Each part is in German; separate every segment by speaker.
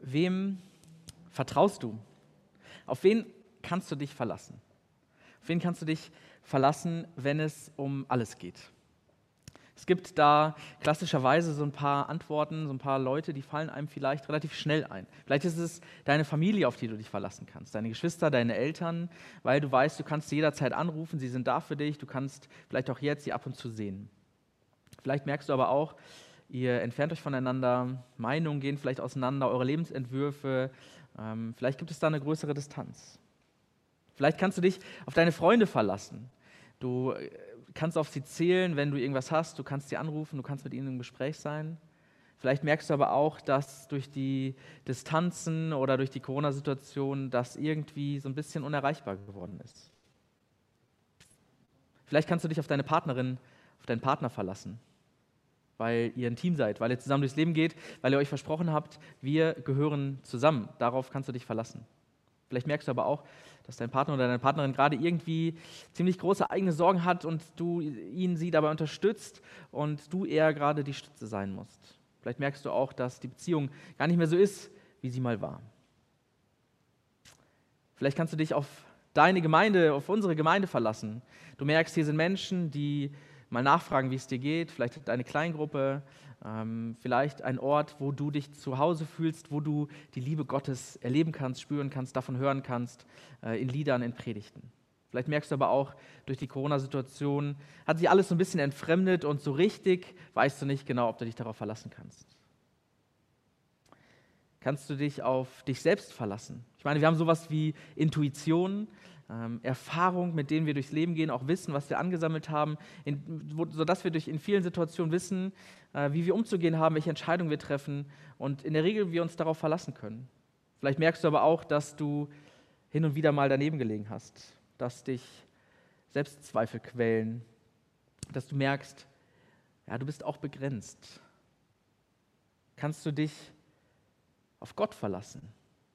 Speaker 1: wem vertraust du? Auf wen kannst du dich verlassen? Auf wen kannst du dich verlassen, wenn es um alles geht? Es gibt da klassischerweise so ein paar Antworten, so ein paar Leute, die fallen einem vielleicht relativ schnell ein. Vielleicht ist es deine Familie, auf die du dich verlassen kannst, deine Geschwister, deine Eltern, weil du weißt, du kannst sie jederzeit anrufen, sie sind da für dich, du kannst vielleicht auch jetzt sie ab und zu sehen. Vielleicht merkst du aber auch, ihr entfernt euch voneinander, Meinungen gehen vielleicht auseinander, eure Lebensentwürfe, ähm, vielleicht gibt es da eine größere Distanz. Vielleicht kannst du dich auf deine Freunde verlassen. Du äh, kannst auf sie zählen, wenn du irgendwas hast, du kannst sie anrufen, du kannst mit ihnen im Gespräch sein. Vielleicht merkst du aber auch, dass durch die Distanzen oder durch die Corona-Situation das irgendwie so ein bisschen unerreichbar geworden ist. Vielleicht kannst du dich auf deine Partnerin, auf deinen Partner verlassen, weil ihr ein Team seid, weil ihr zusammen durchs Leben geht, weil ihr euch versprochen habt, wir gehören zusammen. Darauf kannst du dich verlassen. Vielleicht merkst du aber auch, dass dein Partner oder deine Partnerin gerade irgendwie ziemlich große eigene Sorgen hat und du ihn, sie dabei unterstützt und du eher gerade die Stütze sein musst. Vielleicht merkst du auch, dass die Beziehung gar nicht mehr so ist, wie sie mal war. Vielleicht kannst du dich auf deine Gemeinde, auf unsere Gemeinde verlassen. Du merkst, hier sind Menschen, die mal nachfragen, wie es dir geht, vielleicht deine Kleingruppe, ähm, vielleicht ein Ort, wo du dich zu Hause fühlst, wo du die Liebe Gottes erleben kannst, spüren kannst, davon hören kannst, äh, in Liedern, in Predigten. Vielleicht merkst du aber auch, durch die Corona-Situation hat sich alles so ein bisschen entfremdet und so richtig weißt du nicht genau, ob du dich darauf verlassen kannst. Kannst du dich auf dich selbst verlassen? Ich meine, wir haben sowas wie Intuition, ähm, Erfahrung, mit denen wir durchs Leben gehen, auch Wissen, was wir angesammelt haben, in, wo, sodass wir durch in vielen Situationen wissen, äh, wie wir umzugehen haben, welche Entscheidungen wir treffen und in der Regel wir uns darauf verlassen können. Vielleicht merkst du aber auch, dass du hin und wieder mal daneben gelegen hast, dass dich Selbstzweifel quälen, dass du merkst, ja, du bist auch begrenzt. Kannst du dich auf Gott verlassen?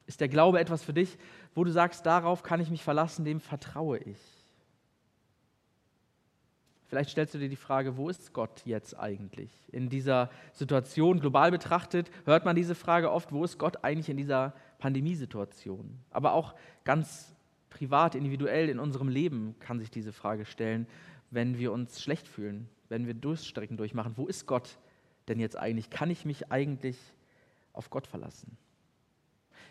Speaker 1: Ist der Glaube etwas für dich, wo du sagst, darauf kann ich mich verlassen, dem vertraue ich? Vielleicht stellst du dir die Frage, wo ist Gott jetzt eigentlich? In dieser Situation global betrachtet hört man diese Frage oft, wo ist Gott eigentlich in dieser Pandemiesituation? Aber auch ganz privat, individuell in unserem Leben kann sich diese Frage stellen, wenn wir uns schlecht fühlen, wenn wir Durststrecken durchmachen. Wo ist Gott denn jetzt eigentlich? Kann ich mich eigentlich auf Gott verlassen?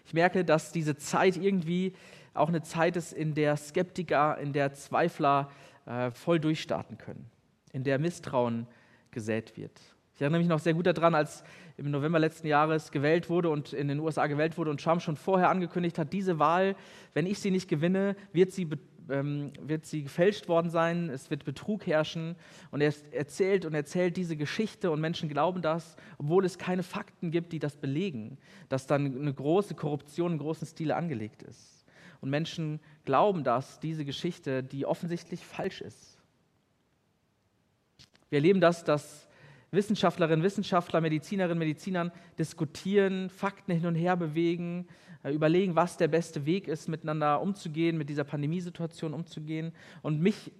Speaker 1: Ich merke, dass diese Zeit irgendwie auch eine Zeit ist, in der Skeptiker, in der Zweifler äh, voll durchstarten können, in der Misstrauen gesät wird. Ich erinnere mich noch sehr gut daran, als im November letzten Jahres gewählt wurde und in den USA gewählt wurde und Trump schon vorher angekündigt hat, diese Wahl, wenn ich sie nicht gewinne, wird sie ähm, wird sie gefälscht worden sein, es wird Betrug herrschen. Und er erzählt und erzählt diese Geschichte und Menschen glauben das, obwohl es keine Fakten gibt, die das belegen, dass dann eine große Korruption im großen Stile angelegt ist. Und Menschen glauben das, diese Geschichte, die offensichtlich falsch ist. Wir erleben das, dass Wissenschaftlerinnen, Wissenschaftler, Medizinerinnen, Medizinern diskutieren, Fakten hin und her bewegen, äh, überlegen, was der beste Weg ist, miteinander umzugehen, mit dieser Pandemiesituation umzugehen. Und mich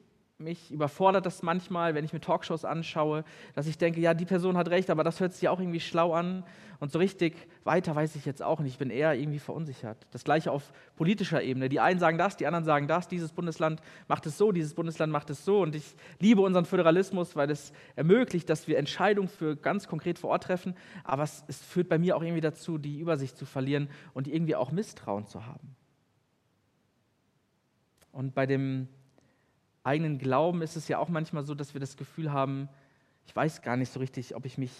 Speaker 1: mich überfordert das manchmal, wenn ich mir Talkshows anschaue, dass ich denke, ja, die Person hat recht, aber das hört sich auch irgendwie schlau an. Und so richtig weiter weiß ich jetzt auch nicht. Ich bin eher irgendwie verunsichert. Das gleiche auf politischer Ebene. Die einen sagen das, die anderen sagen das. Dieses Bundesland macht es so, dieses Bundesland macht es so. Und ich liebe unseren Föderalismus, weil es ermöglicht, dass wir Entscheidungen für ganz konkret vor Ort treffen. Aber es, es führt bei mir auch irgendwie dazu, die Übersicht zu verlieren und irgendwie auch Misstrauen zu haben. Und bei dem eigenen Glauben ist es ja auch manchmal so, dass wir das Gefühl haben, ich weiß gar nicht so richtig, ob ich mich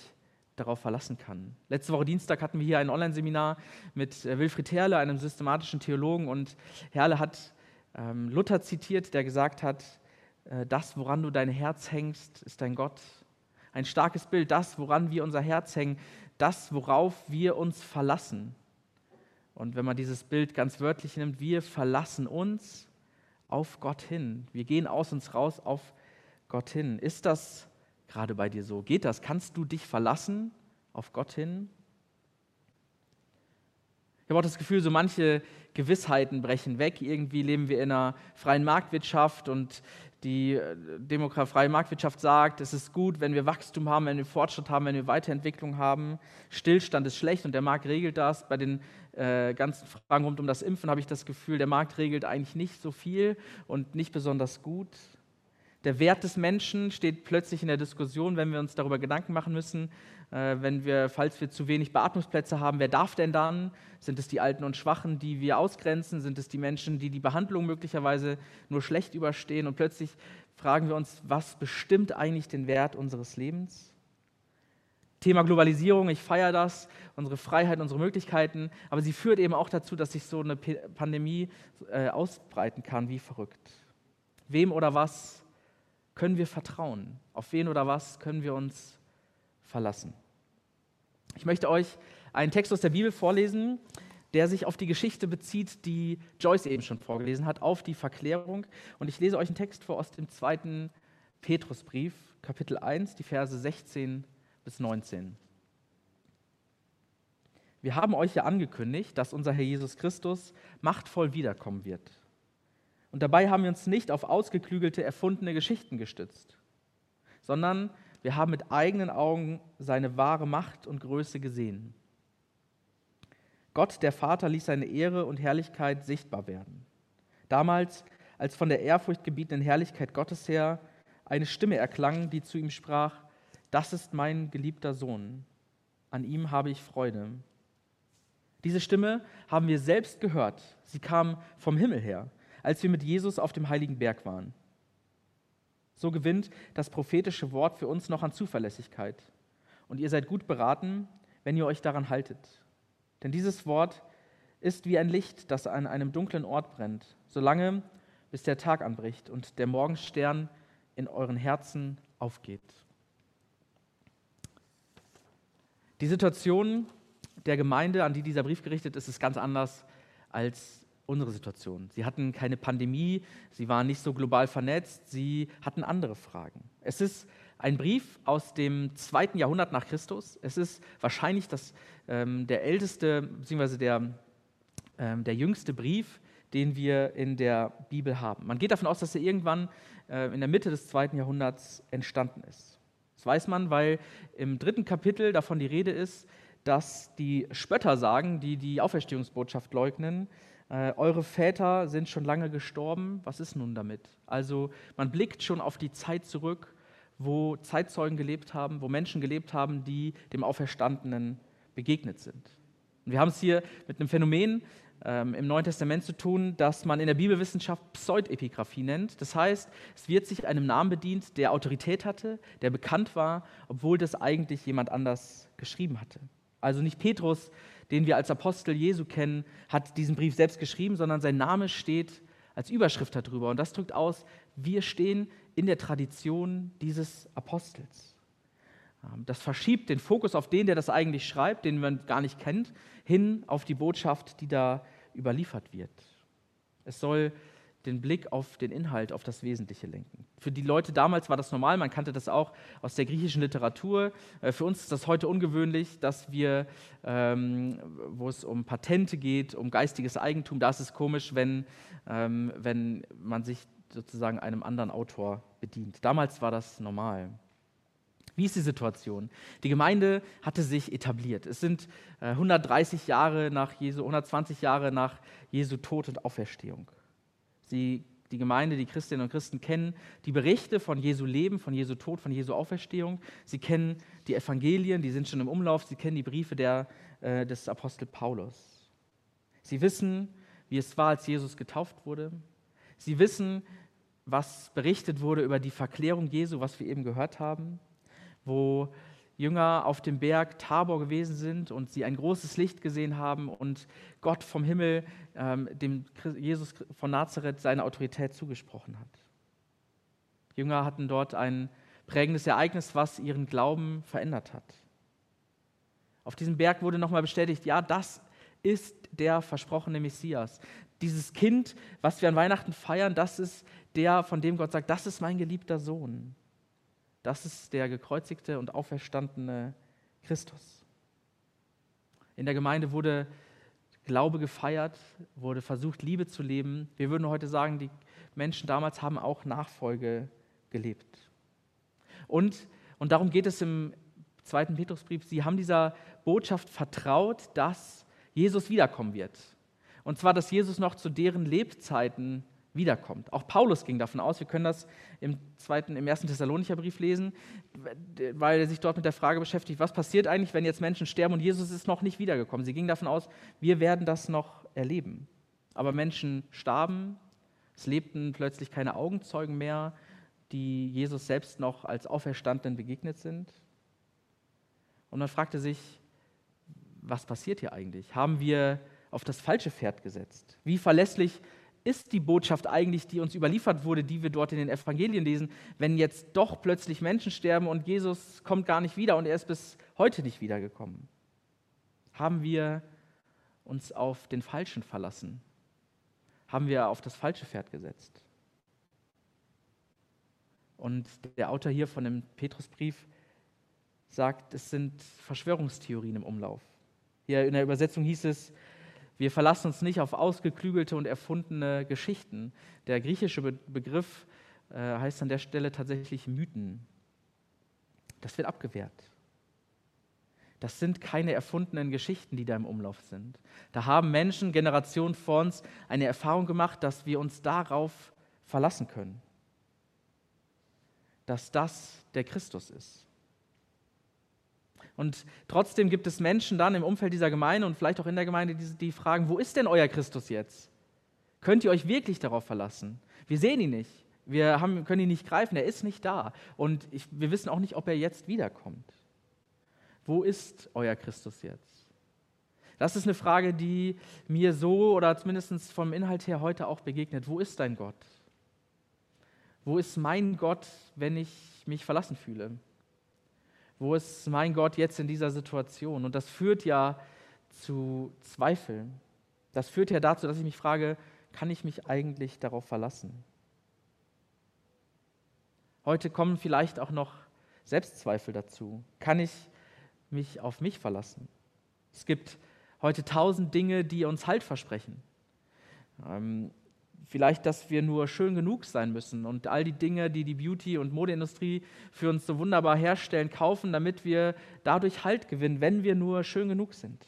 Speaker 1: darauf verlassen kann. Letzte Woche Dienstag hatten wir hier ein Online-Seminar mit äh, Wilfried Herle, einem systematischen Theologen, und Herle hat ähm, Luther zitiert, der gesagt hat, äh, das, woran du dein Herz hängst, ist dein Gott. Ein starkes Bild, das, woran wir unser Herz hängen, das, worauf wir uns verlassen. Und wenn man dieses Bild ganz wörtlich nimmt, wir verlassen uns auf Gott hin. Wir gehen aus uns raus auf Gott hin. Ist das gerade bei dir so? Geht das? Kannst du dich verlassen auf Gott hin? Ich habe auch das Gefühl, so manche Gewissheiten brechen weg. Irgendwie leben wir in einer freien Marktwirtschaft und Die äh, demografie Marktwirtschaft sagt, es ist gut, wenn wir Wachstum haben, wenn wir Fortschritt haben, wenn wir Weiterentwicklung haben. Stillstand ist schlecht und der Markt regelt das. Bei den äh, ganzen Fragen rund um das Impfen habe ich das Gefühl, der Markt regelt eigentlich nicht so viel und nicht besonders gut. Der Wert des Menschen steht plötzlich in der Diskussion, wenn wir uns darüber Gedanken machen müssen, äh, wenn wir, falls wir zu wenig Beatmungsplätze haben, wer darf denn dann? Sind es die Alten und Schwachen, die wir ausgrenzen? Sind es die Menschen, die die Behandlung möglicherweise nur schlecht überstehen? Und plötzlich fragen wir uns, was bestimmt eigentlich den Wert unseres Lebens? Thema Globalisierung, ich feiere das, unsere Freiheit, unsere Möglichkeiten, aber sie führt eben auch dazu, dass sich so eine Pandemie äh, ausbreiten kann wie verrückt. Wem oder was können wir vertrauen? Auf wen oder was können wir uns verlassen? Ich möchte euch einen Text aus der Bibel vorlesen, der sich auf die Geschichte bezieht, die Joyce eben schon vorgelesen hat, auf die Verklärung. Und ich lese euch einen Text vor aus dem zweiten Petrusbrief, Kapitel 1, die Verse 16 bis 19. Wir haben euch ja angekündigt, dass unser Herr Jesus Christus machtvoll wiederkommen wird. Und dabei haben wir uns nicht auf ausgeklügelte, erfundene Geschichten gestützt, sondern wir haben mit eigenen Augen seine wahre Macht und Größe gesehen. Gott, der Vater, ließ seine Ehre und Herrlichkeit sichtbar werden. Damals, als von der Ehrfurcht gebietenden Herrlichkeit Gottes her eine Stimme erklang, die zu ihm sprach, das ist mein geliebter Sohn, an ihm habe ich Freude. Diese Stimme haben wir selbst gehört, sie kam vom Himmel her als wir mit Jesus auf dem heiligen Berg waren. So gewinnt das prophetische Wort für uns noch an Zuverlässigkeit. Und ihr seid gut beraten, wenn ihr euch daran haltet. Denn dieses Wort ist wie ein Licht, das an einem dunklen Ort brennt, solange bis der Tag anbricht und der Morgenstern in euren Herzen aufgeht. Die Situation der Gemeinde, an die dieser Brief gerichtet ist, ist ganz anders als unsere Situation. Sie hatten keine Pandemie, sie waren nicht so global vernetzt, sie hatten andere Fragen. Es ist ein Brief aus dem zweiten Jahrhundert nach Christus. Es ist wahrscheinlich das, ähm, der älteste, beziehungsweise der, ähm, der jüngste Brief, den wir in der Bibel haben. Man geht davon aus, dass er irgendwann äh, in der Mitte des zweiten Jahrhunderts entstanden ist. Das weiß man, weil im dritten Kapitel davon die Rede ist, dass die Spötter sagen, die die Auferstehungsbotschaft leugnen, äh, eure Väter sind schon lange gestorben, was ist nun damit? Also man blickt schon auf die Zeit zurück, wo Zeitzeugen gelebt haben, wo Menschen gelebt haben, die dem Auferstandenen begegnet sind. Und wir haben es hier mit einem Phänomen ähm, im Neuen Testament zu tun, das man in der Bibelwissenschaft Pseudepigraphie nennt. Das heißt, es wird sich einem Namen bedient, der Autorität hatte, der bekannt war, obwohl das eigentlich jemand anders geschrieben hatte. Also nicht Petrus den wir als Apostel Jesu kennen, hat diesen Brief selbst geschrieben, sondern sein Name steht als Überschrift darüber. Und das drückt aus, wir stehen in der Tradition dieses Apostels. Ähm, das verschiebt den Fokus auf den, der das eigentlich schreibt, den man gar nicht kennt, hin auf die Botschaft, die da überliefert wird. Es soll den Blick auf den Inhalt, auf das Wesentliche lenken. Für die Leute damals war das normal, man kannte das auch aus der griechischen Literatur. Äh, für uns ist das heute ungewöhnlich, dass wir, ähm, wo es um Patente geht, um geistiges Eigentum, da ist es komisch, wenn, ähm, wenn man sich sozusagen einem anderen Autor bedient. Damals war das normal. Wie ist die Situation? Die Gemeinde hatte sich etabliert. Es sind äh, 130 Jahre nach Jesu, 120 Jahre nach Jesu Tod und Auferstehung. Sie, die Gemeinde, die Christinnen und Christen kennen die Berichte von Jesu Leben, von Jesu Tod, von Jesu Auferstehung. Sie kennen die Evangelien, die sind schon im Umlauf. Sie kennen die Briefe der, äh, des Apostel Paulus. Sie wissen, wie es war, als Jesus getauft wurde. Sie wissen, was berichtet wurde über die Verklärung Jesu, was wir eben gehört haben, wo Jünger auf dem Berg Tabor gewesen sind und sie ein großes Licht gesehen haben und Gott vom Himmel ähm, dem Jesus von Nazareth seine Autorität zugesprochen hat. Jünger hatten dort ein prägendes Ereignis, was ihren Glauben verändert hat. Auf diesem Berg wurde nochmal bestätigt, ja, das ist der versprochene Messias. Dieses Kind, was wir an Weihnachten feiern, das ist der, von dem Gott sagt, das ist mein geliebter Sohn. Das ist der gekreuzigte und auferstandene Christus. In der Gemeinde wurde Glaube gefeiert, wurde versucht, Liebe zu leben. Wir würden heute sagen, die Menschen damals haben auch Nachfolge gelebt. Und, und darum geht es im zweiten Petrusbrief, sie haben dieser Botschaft vertraut, dass Jesus wiederkommen wird. Und zwar, dass Jesus noch zu deren Lebzeiten wiederkommt. Auch Paulus ging davon aus, wir können das im, zweiten, im ersten Thessalonicher Brief lesen, weil er sich dort mit der Frage beschäftigt, was passiert eigentlich, wenn jetzt Menschen sterben und Jesus ist noch nicht wiedergekommen. Sie gingen davon aus, wir werden das noch erleben. Aber Menschen starben, es lebten plötzlich keine Augenzeugen mehr, die Jesus selbst noch als Auferstandenen begegnet sind. Und man fragte sich, was passiert hier eigentlich? Haben wir auf das falsche Pferd gesetzt? Wie verlässlich ist die Botschaft eigentlich, die uns überliefert wurde, die wir dort in den Evangelien lesen, wenn jetzt doch plötzlich Menschen sterben und Jesus kommt gar nicht wieder und er ist bis heute nicht wiedergekommen? Haben wir uns auf den Falschen verlassen? Haben wir auf das falsche Pferd gesetzt? Und der Autor hier von dem Petrusbrief sagt, es sind Verschwörungstheorien im Umlauf. Hier in der Übersetzung hieß es, wir verlassen uns nicht auf ausgeklügelte und erfundene Geschichten. Der griechische Begriff äh, heißt an der Stelle tatsächlich Mythen. Das wird abgewehrt. Das sind keine erfundenen Geschichten, die da im Umlauf sind. Da haben Menschen, Generationen vor uns, eine Erfahrung gemacht, dass wir uns darauf verlassen können. Dass das der Christus ist. Und trotzdem gibt es Menschen dann im Umfeld dieser Gemeinde und vielleicht auch in der Gemeinde, die, die fragen, wo ist denn euer Christus jetzt? Könnt ihr euch wirklich darauf verlassen? Wir sehen ihn nicht. Wir haben, können ihn nicht greifen. Er ist nicht da. Und ich, wir wissen auch nicht, ob er jetzt wiederkommt. Wo ist euer Christus jetzt? Das ist eine Frage, die mir so oder zumindest vom Inhalt her heute auch begegnet. Wo ist dein Gott? Wo ist mein Gott, wenn ich mich verlassen fühle? Wo ist mein Gott jetzt in dieser Situation? Und das führt ja zu Zweifeln. Das führt ja dazu, dass ich mich frage, kann ich mich eigentlich darauf verlassen? Heute kommen vielleicht auch noch Selbstzweifel dazu. Kann ich mich auf mich verlassen? Es gibt heute tausend Dinge, die uns Halt versprechen. Ähm, Vielleicht, dass wir nur schön genug sein müssen und all die Dinge, die die Beauty- und Modeindustrie für uns so wunderbar herstellen, kaufen, damit wir dadurch Halt gewinnen, wenn wir nur schön genug sind.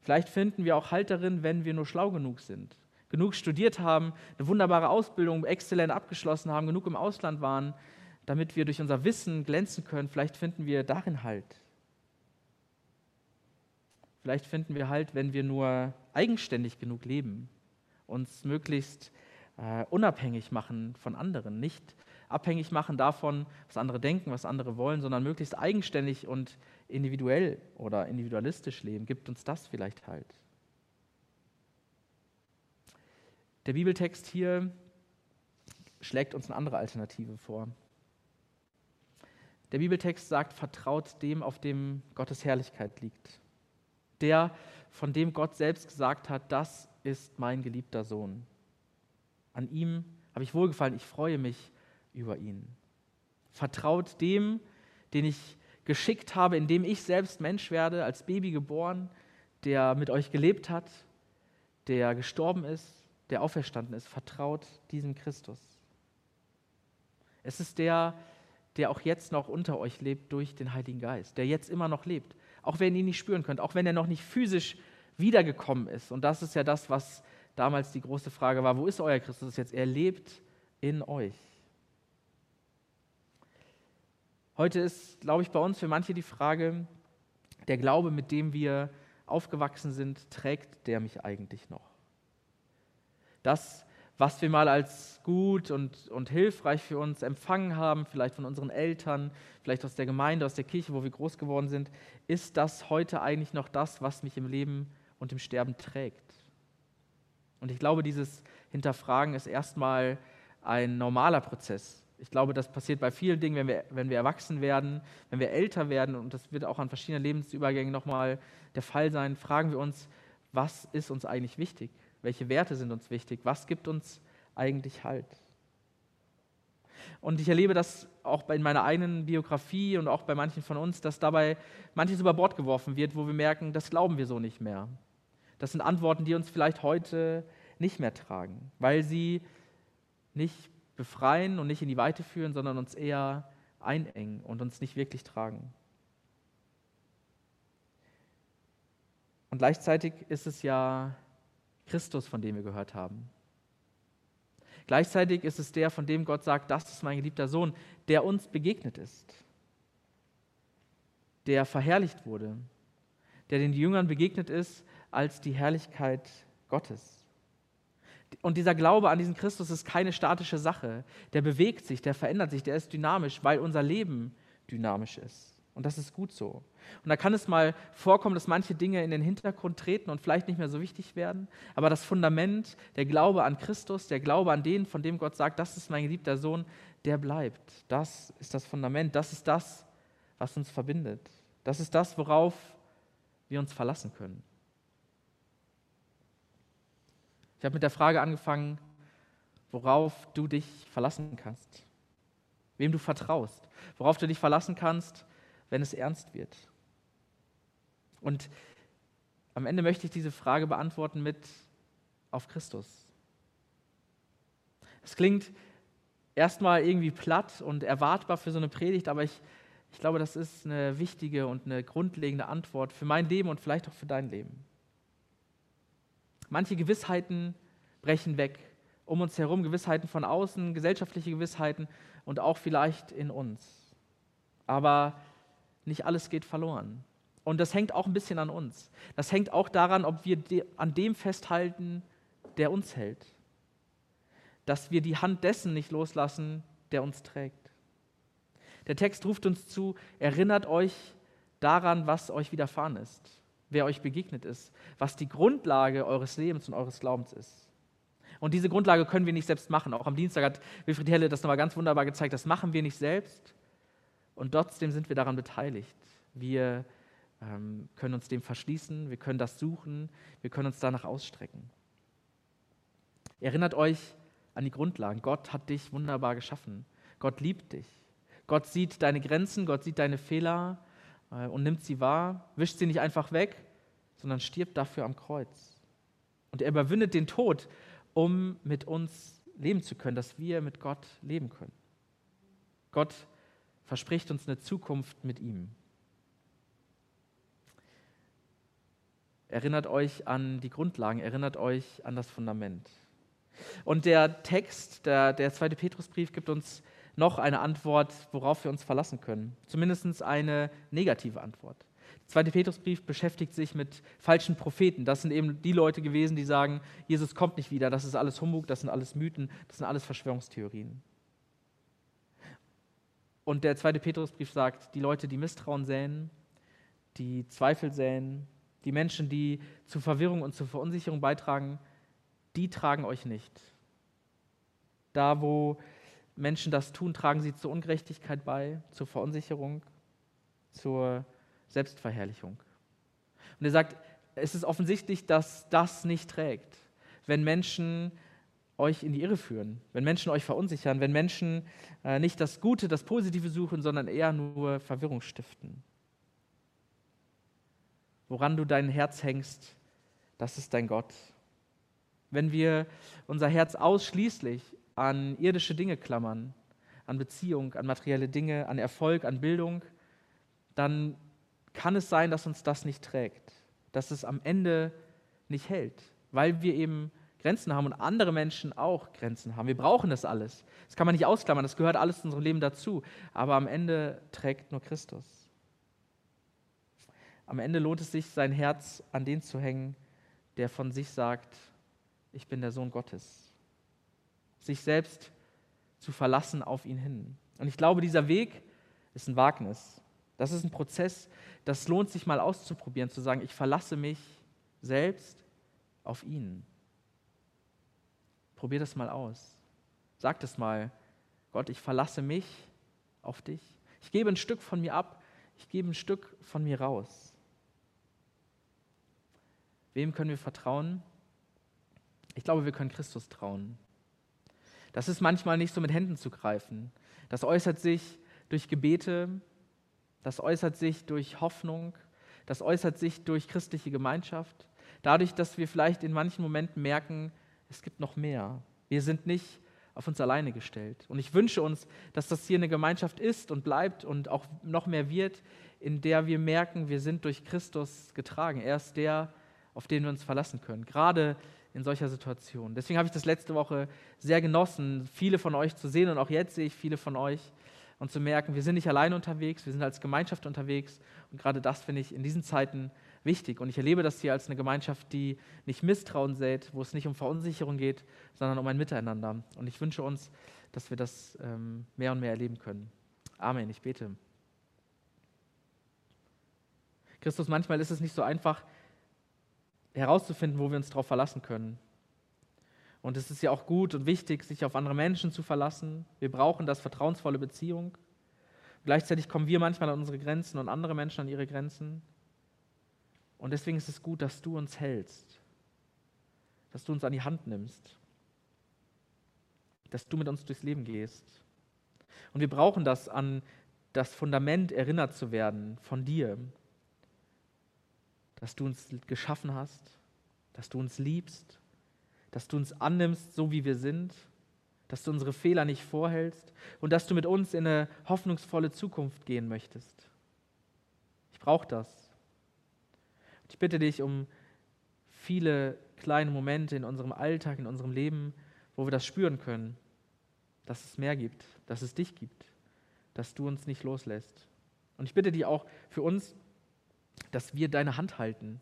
Speaker 1: Vielleicht finden wir auch Halt darin, wenn wir nur schlau genug sind, genug studiert haben, eine wunderbare Ausbildung exzellent abgeschlossen haben, genug im Ausland waren, damit wir durch unser Wissen glänzen können. Vielleicht finden wir darin Halt. Vielleicht finden wir Halt, wenn wir nur eigenständig genug leben, uns möglichst äh, unabhängig machen von anderen, nicht abhängig machen davon, was andere denken, was andere wollen, sondern möglichst eigenständig und individuell oder individualistisch leben, gibt uns das vielleicht halt. Der Bibeltext hier schlägt uns eine andere Alternative vor. Der Bibeltext sagt, vertraut dem, auf dem Gottes Herrlichkeit liegt. Der, von dem Gott selbst gesagt hat, das ist mein geliebter Sohn. An ihm habe ich wohlgefallen, ich freue mich über ihn. Vertraut dem, den ich geschickt habe, indem ich selbst Mensch werde, als Baby geboren, der mit euch gelebt hat, der gestorben ist, der auferstanden ist. Vertraut diesem Christus. Es ist der, der auch jetzt noch unter euch lebt durch den Heiligen Geist, der jetzt immer noch lebt, auch wenn ihr ihn nicht spüren könnt, auch wenn er noch nicht physisch wiedergekommen ist. Und das ist ja das, was damals die große Frage war, wo ist euer Christus jetzt? Er lebt in euch. Heute ist, glaube ich, bei uns für manche die Frage, der Glaube, mit dem wir aufgewachsen sind, trägt der mich eigentlich noch? Das, was wir mal als gut und, und hilfreich für uns empfangen haben, vielleicht von unseren Eltern, vielleicht aus der Gemeinde, aus der Kirche, wo wir groß geworden sind, ist das heute eigentlich noch das, was mich im Leben und im Sterben trägt. Und ich glaube, dieses Hinterfragen ist erstmal ein normaler Prozess. Ich glaube, das passiert bei vielen Dingen, wenn wir, wenn wir erwachsen werden, wenn wir älter werden, und das wird auch an verschiedenen Lebensübergängen nochmal der Fall sein, fragen wir uns, was ist uns eigentlich wichtig? Welche Werte sind uns wichtig? Was gibt uns eigentlich Halt? Und ich erlebe das auch in meiner eigenen Biografie und auch bei manchen von uns, dass dabei manches über Bord geworfen wird, wo wir merken, das glauben wir so nicht mehr. Das sind Antworten, die uns vielleicht heute nicht mehr tragen, weil sie nicht befreien und nicht in die Weite führen, sondern uns eher einengen und uns nicht wirklich tragen. Und gleichzeitig ist es ja Christus, von dem wir gehört haben. Gleichzeitig ist es der, von dem Gott sagt, das ist mein geliebter Sohn, der uns begegnet ist, der verherrlicht wurde, der den Jüngern begegnet ist als die Herrlichkeit Gottes. Und dieser Glaube an diesen Christus ist keine statische Sache. Der bewegt sich, der verändert sich, der ist dynamisch, weil unser Leben dynamisch ist. Und das ist gut so. Und da kann es mal vorkommen, dass manche Dinge in den Hintergrund treten und vielleicht nicht mehr so wichtig werden. Aber das Fundament, der Glaube an Christus, der Glaube an den, von dem Gott sagt, das ist mein geliebter Sohn, der bleibt. Das ist das Fundament. Das ist das, was uns verbindet. Das ist das, worauf wir uns verlassen können. Ich habe mit der Frage angefangen, worauf du dich verlassen kannst, wem du vertraust, worauf du dich verlassen kannst, wenn es ernst wird. Und am Ende möchte ich diese Frage beantworten mit auf Christus. Es klingt erstmal irgendwie platt und erwartbar für so eine Predigt, aber ich, ich glaube, das ist eine wichtige und eine grundlegende Antwort für mein Leben und vielleicht auch für dein Leben. Manche Gewissheiten brechen weg. Um uns herum Gewissheiten von außen, gesellschaftliche Gewissheiten und auch vielleicht in uns. Aber nicht alles geht verloren. Und das hängt auch ein bisschen an uns. Das hängt auch daran, ob wir an dem festhalten, der uns hält. Dass wir die Hand dessen nicht loslassen, der uns trägt. Der Text ruft uns zu, erinnert euch daran, was euch widerfahren ist wer euch begegnet ist, was die Grundlage eures Lebens und eures Glaubens ist. Und diese Grundlage können wir nicht selbst machen. Auch am Dienstag hat Wilfried Helle das nochmal ganz wunderbar gezeigt. Das machen wir nicht selbst und trotzdem sind wir daran beteiligt. Wir ähm, können uns dem verschließen, wir können das suchen, wir können uns danach ausstrecken. Erinnert euch an die Grundlagen. Gott hat dich wunderbar geschaffen. Gott liebt dich. Gott sieht deine Grenzen, Gott sieht deine Fehler äh, und nimmt sie wahr, wischt sie nicht einfach weg, sondern stirbt dafür am Kreuz. Und er überwindet den Tod, um mit uns leben zu können, dass wir mit Gott leben können. Gott verspricht uns eine Zukunft mit ihm. Erinnert euch an die Grundlagen, erinnert euch an das Fundament. Und der Text, der, der zweite Petrusbrief, gibt uns noch eine Antwort, worauf wir uns verlassen können. Zumindest eine negative Antwort. Der zweite Petrusbrief beschäftigt sich mit falschen Propheten. Das sind eben die Leute gewesen, die sagen, Jesus kommt nicht wieder, das ist alles Humbug, das sind alles Mythen, das sind alles Verschwörungstheorien. Und der zweite Petrusbrief sagt, die Leute, die Misstrauen säen, die Zweifel säen, die Menschen, die zu Verwirrung und zu Verunsicherung beitragen, die tragen euch nicht. Da, wo Menschen das tun, tragen sie zur Ungerechtigkeit bei, zur Verunsicherung, zur Selbstverherrlichung. Und er sagt, es ist offensichtlich, dass das nicht trägt, wenn Menschen euch in die Irre führen, wenn Menschen euch verunsichern, wenn Menschen äh, nicht das Gute, das Positive suchen, sondern eher nur Verwirrung stiften. Woran du dein Herz hängst, das ist dein Gott. Wenn wir unser Herz ausschließlich an irdische Dinge klammern, an Beziehung, an materielle Dinge, an Erfolg, an Bildung, dann kann es sein, dass uns das nicht trägt, dass es am Ende nicht hält, weil wir eben Grenzen haben und andere Menschen auch Grenzen haben. Wir brauchen das alles. Das kann man nicht ausklammern, das gehört alles zu unserem Leben dazu. Aber am Ende trägt nur Christus. Am Ende lohnt es sich, sein Herz an den zu hängen, der von sich sagt, ich bin der Sohn Gottes sich selbst zu verlassen auf ihn hin. Und ich glaube, dieser Weg ist ein Wagnis. Das ist ein Prozess, das lohnt sich mal auszuprobieren, zu sagen, ich verlasse mich selbst auf ihn. Probier das mal aus. Sag das mal, Gott, ich verlasse mich auf dich. Ich gebe ein Stück von mir ab, ich gebe ein Stück von mir raus. Wem können wir vertrauen? Ich glaube, wir können Christus trauen. Das ist manchmal nicht so mit Händen zu greifen. Das äußert sich durch Gebete, das äußert sich durch Hoffnung, das äußert sich durch christliche Gemeinschaft, dadurch, dass wir vielleicht in manchen Momenten merken, es gibt noch mehr. Wir sind nicht auf uns alleine gestellt. Und ich wünsche uns, dass das hier eine Gemeinschaft ist und bleibt und auch noch mehr wird, in der wir merken, wir sind durch Christus getragen. Er ist der, auf den wir uns verlassen können, gerade in solcher Situation. Deswegen habe ich das letzte Woche sehr genossen, viele von euch zu sehen und auch jetzt sehe ich viele von euch und zu merken, wir sind nicht alleine unterwegs, wir sind als Gemeinschaft unterwegs und gerade das finde ich in diesen Zeiten wichtig. Und ich erlebe das hier als eine Gemeinschaft, die nicht Misstrauen sät, wo es nicht um Verunsicherung geht, sondern um ein Miteinander. Und ich wünsche uns, dass wir das ähm, mehr und mehr erleben können. Amen. Ich bete. Christus, manchmal ist es nicht so einfach herauszufinden, wo wir uns darauf verlassen können. Und es ist ja auch gut und wichtig, sich auf andere Menschen zu verlassen. Wir brauchen das vertrauensvolle Beziehung. Gleichzeitig kommen wir manchmal an unsere Grenzen und andere Menschen an ihre Grenzen. Und deswegen ist es gut, dass du uns hältst, dass du uns an die Hand nimmst, dass du mit uns durchs Leben gehst. Und wir brauchen das, an das Fundament erinnert zu werden von dir, dass du uns geschaffen hast, dass du uns liebst, dass du uns annimmst, so wie wir sind, dass du unsere Fehler nicht vorhältst und dass du mit uns in eine hoffnungsvolle Zukunft gehen möchtest. Ich brauche das. Ich bitte dich um viele kleine Momente in unserem Alltag, in unserem Leben, wo wir das spüren können, dass es mehr gibt, dass es dich gibt, dass du uns nicht loslässt. Und ich bitte dich auch für uns, dass wir deine Hand halten,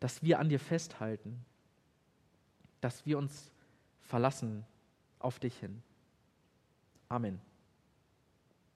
Speaker 1: dass wir an dir festhalten, dass wir uns verlassen auf dich hin. Amen.